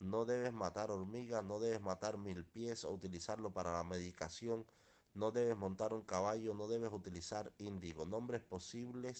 No debes matar hormigas, no debes matar mil pies o utilizarlo para la medicación. No debes montar un caballo, no debes utilizar índigo. Nombres posibles